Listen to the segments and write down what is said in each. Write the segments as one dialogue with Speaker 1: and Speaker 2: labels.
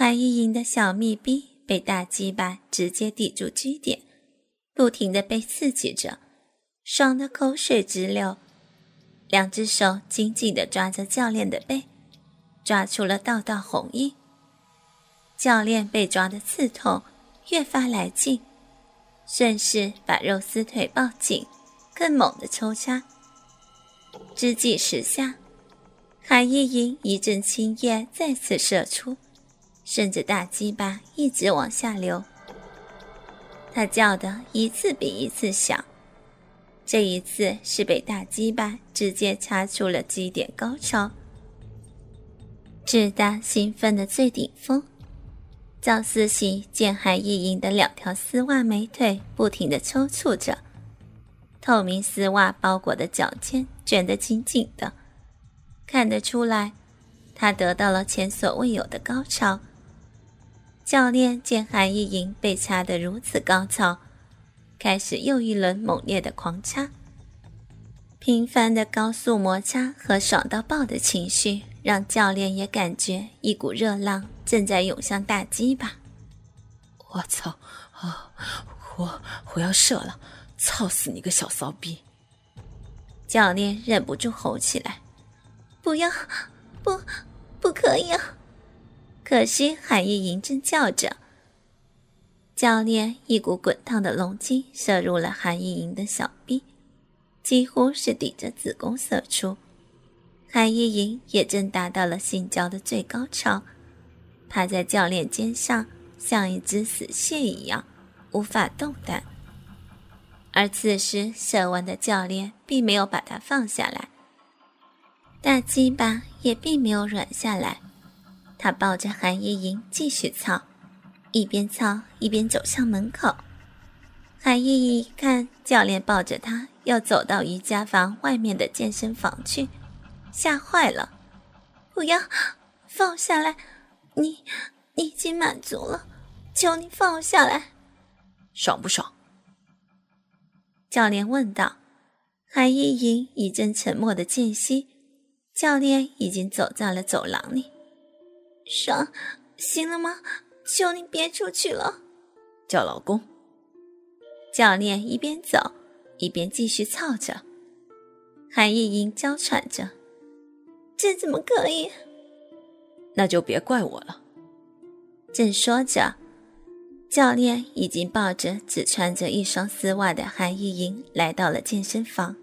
Speaker 1: 韩意莹的小蜜逼被大鸡巴直接抵住居点，不停的被刺激着，爽的口水直流。两只手紧紧的抓着教练的背，抓出了道道红印。教练被抓的刺痛越发来劲，顺势把肉丝腿抱紧，更猛的抽插。之际时下，韩意莹一阵青液再次射出，顺着大鸡巴一直往下流。他叫的一次比一次响。这一次是被大鸡巴直接插出了基点高潮，志大兴奋的最顶峰。赵思喜见韩意莹的两条丝袜美腿不停的抽搐着，透明丝袜包裹的脚尖卷得紧紧的，看得出来，他得到了前所未有的高潮。教练见韩意莹被掐得如此高潮。开始又一轮猛烈的狂插，频繁的高速摩擦和爽到爆的情绪，让教练也感觉一股热浪正在涌向大鸡巴。
Speaker 2: 我操！啊，我我要射了！操死你个小骚逼！
Speaker 1: 教练忍不住吼起来：“不要，不，不可以啊！”可惜韩玉莹正叫着。教练一股滚烫的龙精射入了韩依莹的小臂，几乎是抵着子宫射出。韩依莹也正达到了性交的最高潮，趴在教练肩上，像一只死蟹一样，无法动弹。而此时射完的教练并没有把他放下来，大鸡巴也并没有软下来，他抱着韩依莹继续操。一边操一边走向门口，韩依依一看教练抱着她要走到瑜伽房外面的健身房去，吓坏了！不要放下来，你你已经满足了，求你放下来，
Speaker 2: 爽不爽？
Speaker 1: 教练问道。韩依莹一阵沉默的间隙，教练已经走在了走廊里。爽，行了吗？求你别出去了，
Speaker 2: 叫老公。
Speaker 1: 教练一边走一边继续操着，韩意莹娇喘着：“这怎么可以？”
Speaker 2: 那就别怪我了。
Speaker 1: 正说着，教练已经抱着只穿着一双丝袜的韩意莹来到了健身房，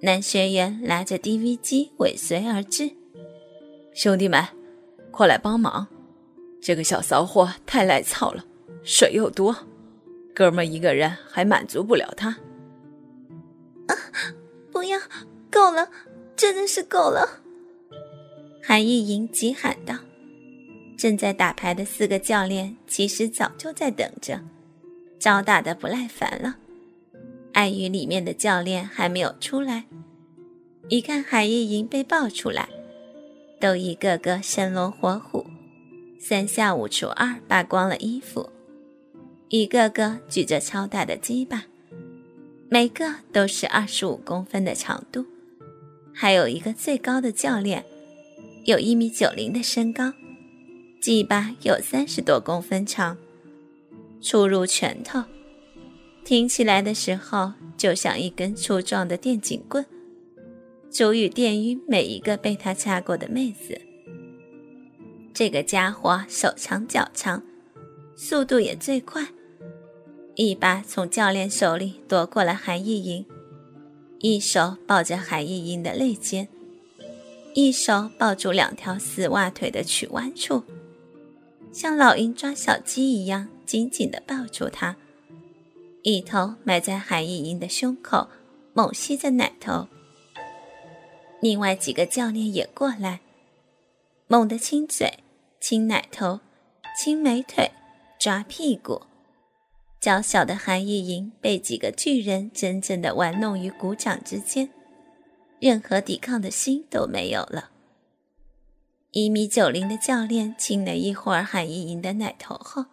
Speaker 1: 男学员拿着 DV 机尾随而至。
Speaker 2: 兄弟们，过来帮忙！这个小骚货太赖操了，水又多，哥们一个人还满足不了他。
Speaker 1: 啊！不要，够了，真的是够了！韩意莹急喊道。正在打牌的四个教练其实早就在等着，招打的不耐烦了。碍于里面的教练还没有出来，一看韩意莹被抱出来，都一个个生龙活虎。三下五除二扒光了衣服，一个个举着超大的鸡巴，每个都是二十五公分的长度，还有一个最高的教练，有一米九零的身高，鸡巴有三十多公分长，粗如拳头，挺起来的时候就像一根粗壮的电警棍，足以电晕每一个被他掐过的妹子。这个家伙手长脚长，速度也最快，一把从教练手里夺过了韩意莹，一手抱着韩意莹的肋间，一手抱住两条丝袜腿的曲弯处，像老鹰抓小鸡一样紧紧地抱住她，一头埋在韩意莹的胸口，猛吸着奶头。另外几个教练也过来，猛地亲嘴。亲奶头，亲美腿，抓屁股，娇小的韩意莹被几个巨人真正的玩弄于股掌之间，任何抵抗的心都没有了。一米九零的教练亲了一会儿韩意莹的奶头后，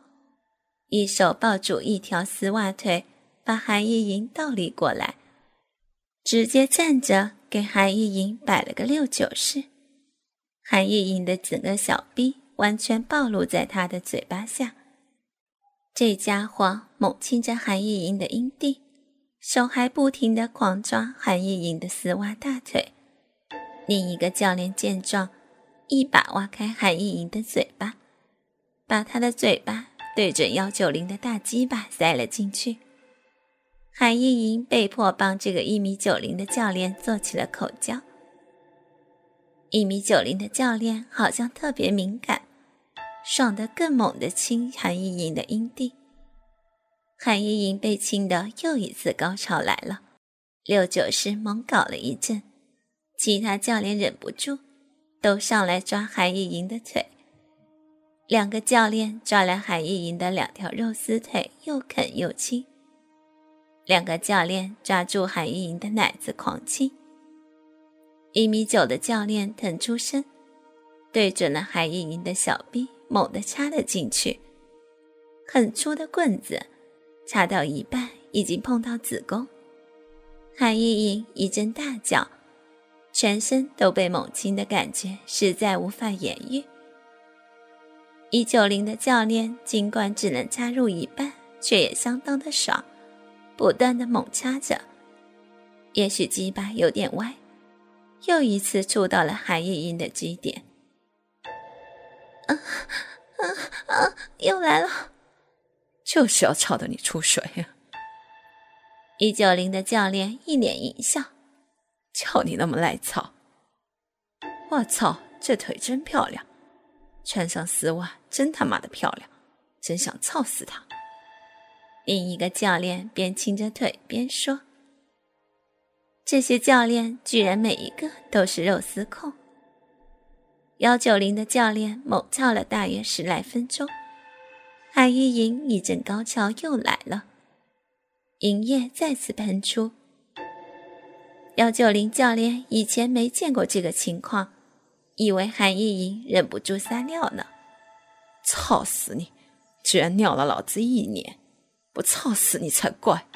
Speaker 1: 一手抱住一条丝袜腿，把韩意莹倒立过来，直接站着给韩意莹摆了个六九式。韩意莹的整个小臂。完全暴露在他的嘴巴下。这家伙猛亲着韩意莹的阴蒂，手还不停地狂抓韩意莹的丝袜大腿。另一个教练见状，一把挖开韩意莹的嘴巴，把她的嘴巴对准幺九零的大鸡巴塞了进去。韩意莹被迫帮这个一米九零的教练做起了口交。一米九零的教练好像特别敏感。爽得更猛的亲韩依莹的阴蒂，韩依莹被亲的又一次高潮来了，六九师猛搞了一阵，其他教练忍不住，都上来抓韩依莹的腿。两个教练抓来韩依莹的两条肉丝腿，又啃又亲。两个教练抓住韩依莹的奶子狂亲。一米九的教练腾出身，对准了韩依莹的小臂。猛地插了进去，很粗的棍子，插到一半已经碰到子宫。韩依莹一阵大叫，全身都被猛亲的感觉实在无法言喻。一九零的教练尽管只能插入一半，却也相当的爽，不断的猛掐着。也许鸡巴有点歪，又一次触到了韩依莹的基点。啊啊啊！又来了，
Speaker 2: 就是要操得你出水呀！
Speaker 1: 一九零的教练一脸淫笑，
Speaker 2: 叫你那么赖操！我操，这腿真漂亮，穿上丝袜真他妈的漂亮，真想操死他！
Speaker 1: 另一个教练边亲着腿边说：“这些教练居然每一个都是肉丝控。”幺九零的教练猛跳了大约十来分钟，韩依莹一阵高潮又来了，银液再次喷出。幺九零教练以前没见过这个情况，以为韩依莹忍不住撒尿呢。
Speaker 2: 操死你！居然尿了老子一年，不操死你才怪！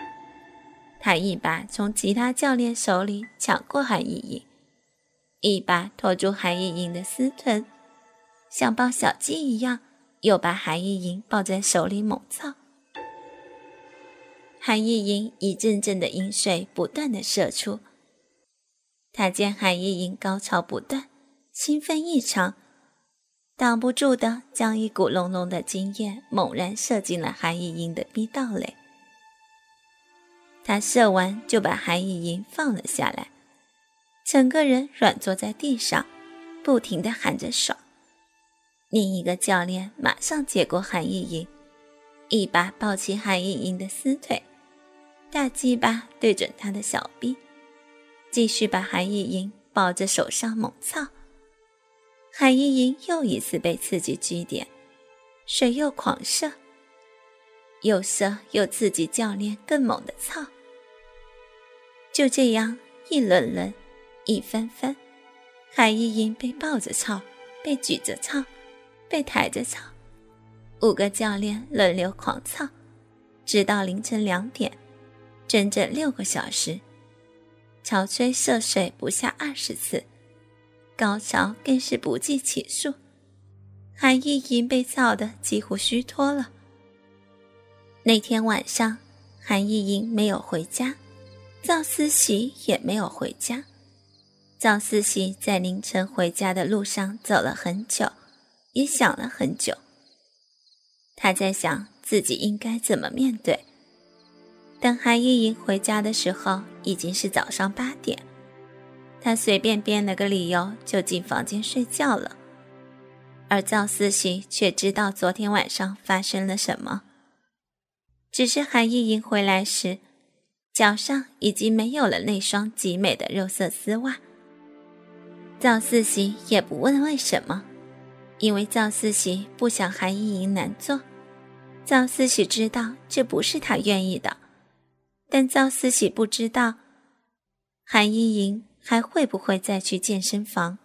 Speaker 1: 他一把从其他教练手里抢过韩依莹。一把拖住韩依莹的丝臀，像抱小鸡一样，又把韩依莹抱在手里猛操。韩依莹一阵阵的阴水不断的射出，他见韩依莹高潮不断，兴奋异常，挡不住的将一股浓浓的精液猛然射进了韩依莹的逼道里。他射完就把韩依莹放了下来。整个人软坐在地上，不停地喊着爽。另一个教练马上接过韩意莹，一把抱起韩意莹的丝腿，大鸡巴对准她的小臂，继续把韩意莹抱着手上猛操。海意莹又一次被刺激居点，水又狂射，又射又刺激教练更猛的操。就这样一轮轮。一分分，海依莹被抱着操，被举着操，被抬着操，五个教练轮流狂操，直到凌晨两点，整整六个小时，潮吹涉水不下二十次，高潮更是不计其数。韩依莹被造得几乎虚脱了。那天晚上，韩依莹没有回家，赵思琪也没有回家。赵思琪在凌晨回家的路上走了很久，也想了很久。他在想自己应该怎么面对。等韩依莹回家的时候，已经是早上八点。他随便编了个理由就进房间睡觉了，而赵思琪却知道昨天晚上发生了什么。只是韩依莹回来时，脚上已经没有了那双极美的肉色丝袜。赵思琪也不问为什么，因为赵思琪不想韩依莹难做。赵思琪知道这不是他愿意的，但赵思琪不知道韩依莹还会不会再去健身房。